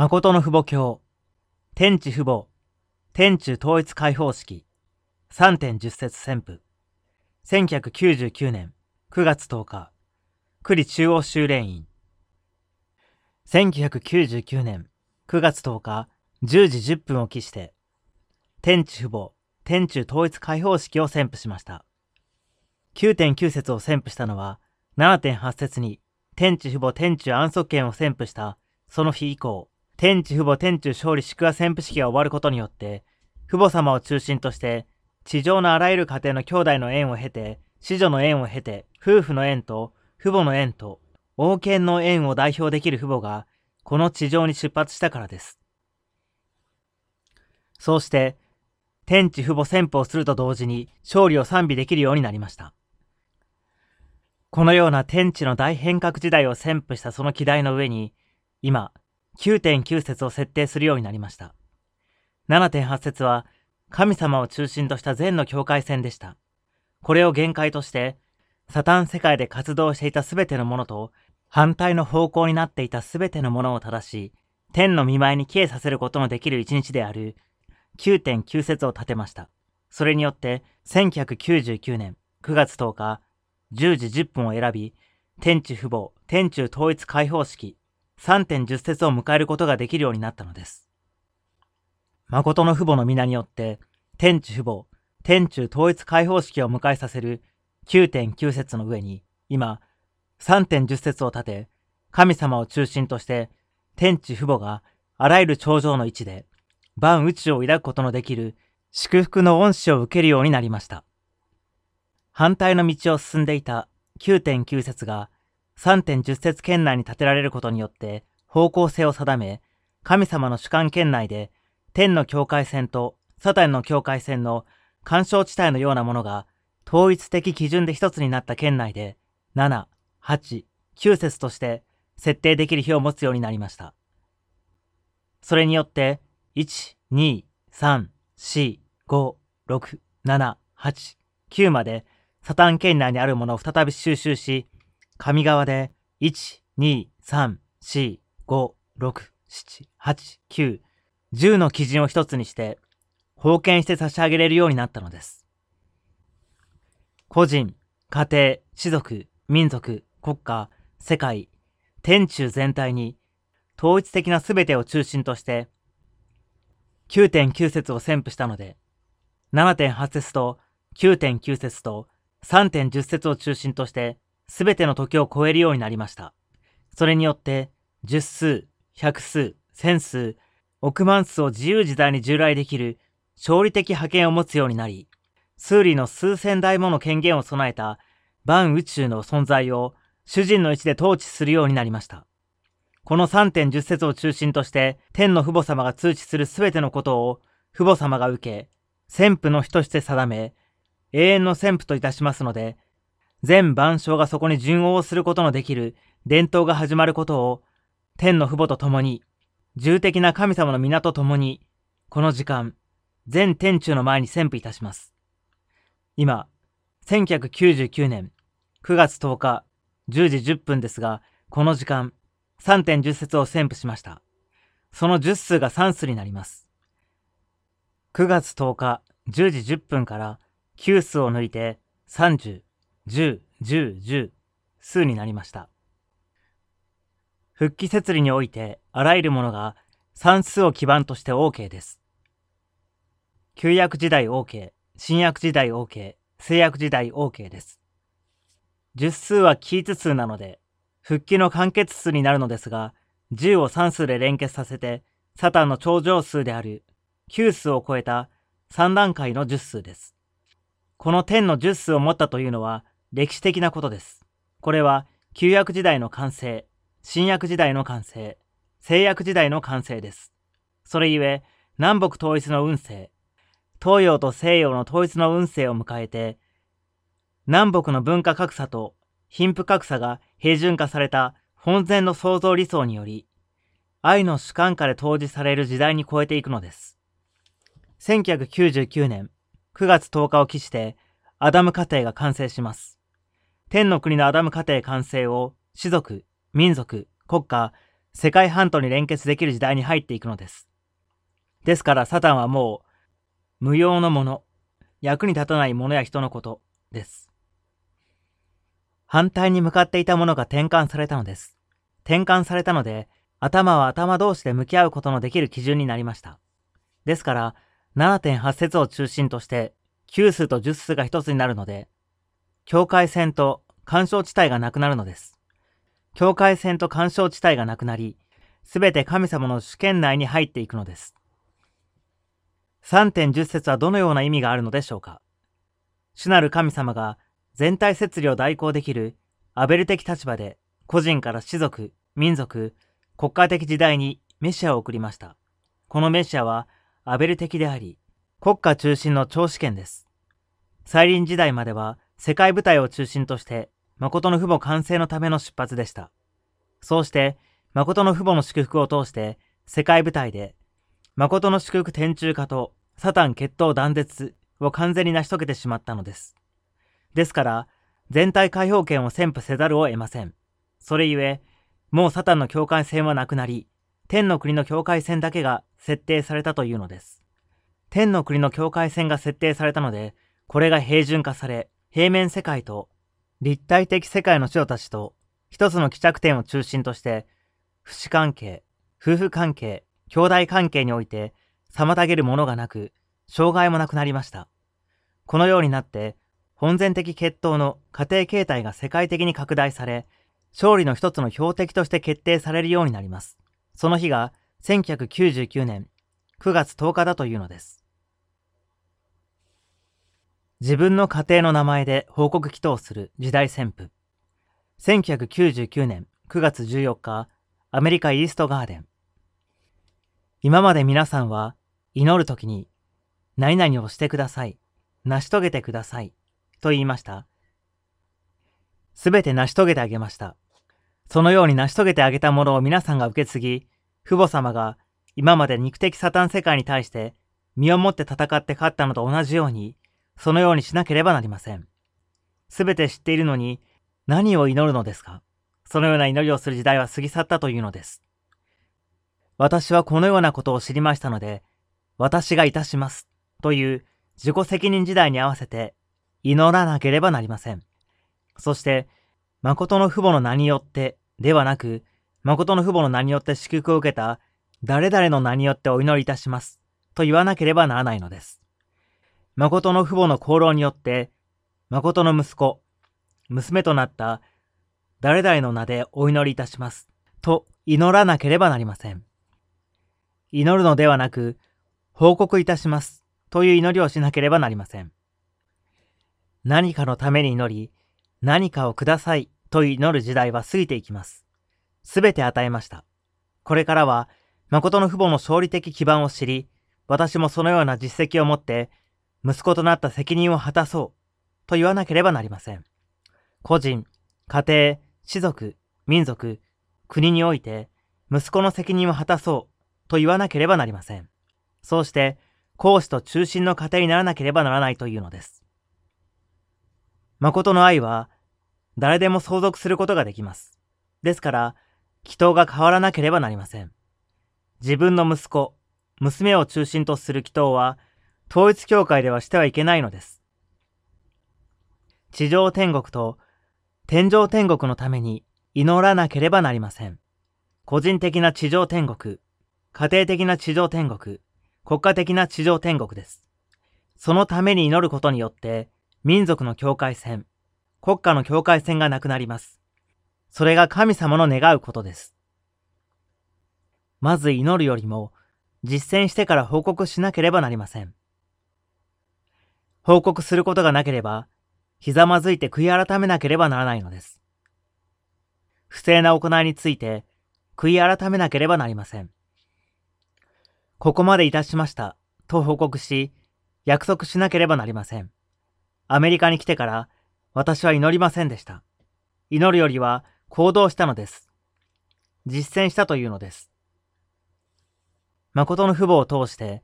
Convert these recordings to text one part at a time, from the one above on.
誠の父母教、天地父母、天中統一解放式、3.10節旋風、1999年9月10日、栗中央修練院。1999年9月10日10時10分を期して、天地父母、天中統一解放式を宣布しました。9.9節を宣布したのは、7.8節に天地父母天中安息権を宣布したその日以降、天地父母天中勝利祝賀宣布式が終わることによって、父母様を中心として、地上のあらゆる家庭の兄弟の縁を経て、子女の縁を経て、夫婦の縁と、父母の縁と、王権の縁を代表できる父母が、この地上に出発したからです。そうして、天地父母宣布をすると同時に勝利を賛美できるようになりました。このような天地の大変革時代を宣布したその機題の上に、今、9.9節を設定するようになりました。7.8節は、神様を中心とした善の境界線でした。これを限界として、サタン世界で活動していたすべてのものと、反対の方向になっていたすべてのものを正し、天の見舞いに帰依させることのできる一日である9.9節を立てました。それによって、1999年9月10日、10時10分を選び、天地父母、天中統一解放式3.10節を迎えることができるようになったのです。誠の父母の皆によって、天地父母、天中統一解放式を迎えさせる9.9節の上に、今、3.10節を立て、神様を中心として、天地父母があらゆる頂上の位置で、万宇宙を抱くことのできる祝福の恩師を受けるようになりました。反対の道を進んでいた9.9節が3.10節圏内に建てられることによって方向性を定め、神様の主観圏内で天の境界線とサタンの境界線の干渉地帯のようなものが統一的基準で一つになった圏内で7、8、9節として設定できる日を持つようになりました。それによって1、2、3、4、5、6、7、8、9までサタン圏内にあるものを再び収集し、上側で1、2、3、4、5、6、7、8、9、10の基準を一つにして、封建して差し上げれるようになったのです。個人、家庭、士族、民族、国家、世界、天中全体に統一的な全てを中心として9.9節を宣布したので7.8節と9.9節と3.10節を中心としてすべての時を超えるようになりました。それによって、十数、百数、千数、億万数を自由自在に従来できる勝利的覇権を持つようになり、数理の数千台もの権限を備えた万宇宙の存在を主人の位置で統治するようになりました。この3.10節を中心として天の父母様が通知するすべてのことを父母様が受け、先父の日として定め、永遠の先父といたしますので、全万象がそこに順応することのできる伝統が始まることを、天の父母と共に、重的な神様の皆と共に、この時間、全天中の前に宣布いたします。今、1999年9月10日10時10分ですが、この時間、3.10節を宣布しました。その10数が3数になります。9月10日10時10分から9数を抜いて30、10、10、10数になりました。復帰設理においてあらゆるものが算数を基盤として OK です。旧約時代 OK、新約時代 OK、制約時代 OK です。十数はキーツ数なので、復帰の完結数になるのですが、10を算数で連結させて、サタンの頂上数である9数を超えた3段階の10数です。この天の10数を持ったというのは、歴史的なことです。これは旧約時代の完成、新約時代の完成、西約時代の完成です。それゆえ、南北統一の運勢、東洋と西洋の統一の運勢を迎えて、南北の文化格差と貧富格差が平準化された本然の創造理想により、愛の主観下で投示される時代に超えていくのです。1999年9月10日を期して、アダム家庭が完成します。天の国のアダム家庭完成を、士族、民族、国家、世界半島に連結できる時代に入っていくのです。ですからサタンはもう無用のもの、役に立たないものや人のことです。反対に向かっていたものが転換されたのです。転換されたので、頭は頭同士で向き合うことのできる基準になりました。ですから、7.8節を中心として、9数と10数が一つになるので、境界線と干渉地帯がなくなるのです。境界線と干渉地帯がなくなり、すべて神様の主権内に入っていくのです。3.10節はどのような意味があるのでしょうか主なる神様が全体摂理を代行できるアベル的立場で個人から士族、民族、国家的時代にメシアを送りました。このメシアはアベル的であり、国家中心の超試験です。再臨時代までは世界舞台を中心として誠の父母完成のための出発でした。そうして、誠の父母の祝福を通して世界舞台で誠の祝福天中化とサタン決闘断絶を完全に成し遂げてしまったのです。ですから、全体解放権を宣布せざるを得ません。それゆえ、もうサタンの境界線はなくなり、天の国の境界線だけが設定されたというのです。天の国の境界線が設定されたので、これが平準化され、平面世界と立体的世界の人たちと一つの帰着点を中心として、不死関係、夫婦関係、兄弟関係において妨げるものがなく、障害もなくなりました。このようになって、本然的血統の家庭形態が世界的に拡大され、勝利の一つの標的として決定されるようになります。その日が1999年9月10日だというのです。自分の家庭の名前で報告祈祷する時代旋風。1999年9月14日、アメリカイーストガーデン。今まで皆さんは祈るときに何々をしてください、成し遂げてくださいと言いました。すべて成し遂げてあげました。そのように成し遂げてあげたものを皆さんが受け継ぎ、父母様が今まで肉的サタン世界に対して身をもって戦って勝ったのと同じように、そのようにしなければなりません。すべて知っているのに何を祈るのですか？そのような祈りをする時代は過ぎ去ったというのです。私はこのようなことを知りましたので、私がいたします。という自己責任時代に合わせて祈らなければなりません。そして、誠の父母の名によってではなく、誠の父母の名によって祝福を受けた誰々の名によってお祈りいたします。と言わなければならないのです。誠の父母の功労によって、誠の息子、娘となった誰々の名でお祈りいたします。と祈らなければなりません。祈るのではなく、報告いたします。という祈りをしなければなりません。何かのために祈り、何かをくださいと祈る時代は過ぎていきます。すべて与えました。これからは、誠の父母の勝利的基盤を知り、私もそのような実績を持って、息子となった責任を果たそう、と言わなければなりません。個人、家庭、士族、民族、国において、息子の責任を果たそう、と言わなければなりません。そうして、講師と中心の家庭にならなければならないというのです。誠の愛は、誰でも相続することができます。ですから、祈祷が変わらなければなりません。自分の息子、娘を中心とする祈祷は、統一教会ではしてはいけないのです。地上天国と天上天国のために祈らなければなりません。個人的な地上天国、家庭的な地上天国、国家的な地上天国です。そのために祈ることによって、民族の境界線、国家の境界線がなくなります。それが神様の願うことです。まず祈るよりも、実践してから報告しなければなりません。報告することがなければ、ひざまずいて悔い改めなければならないのです。不正な行いについて、悔い改めなければなりません。ここまでいたしました、と報告し、約束しなければなりません。アメリカに来てから、私は祈りませんでした。祈るよりは行動したのです。実践したというのです。誠の父母を通して、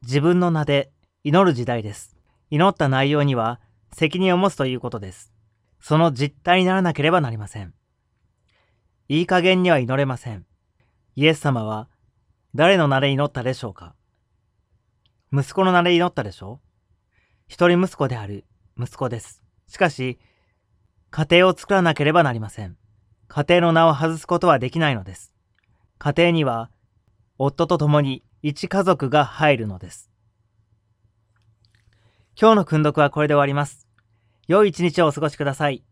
自分の名で祈る時代です。祈った内容には責任を持つということです。その実態にならなければなりません。いい加減には祈れません。イエス様は誰の名で祈ったでしょうか？息子の名で祈ったでしょう？一人息子である息子です。しかし、家庭を作らなければなりません。家庭の名を外すことはできないのです。家庭には、夫と共に一家族が入るのです。今日の訓読はこれで終わります。良い一日をお過ごしください。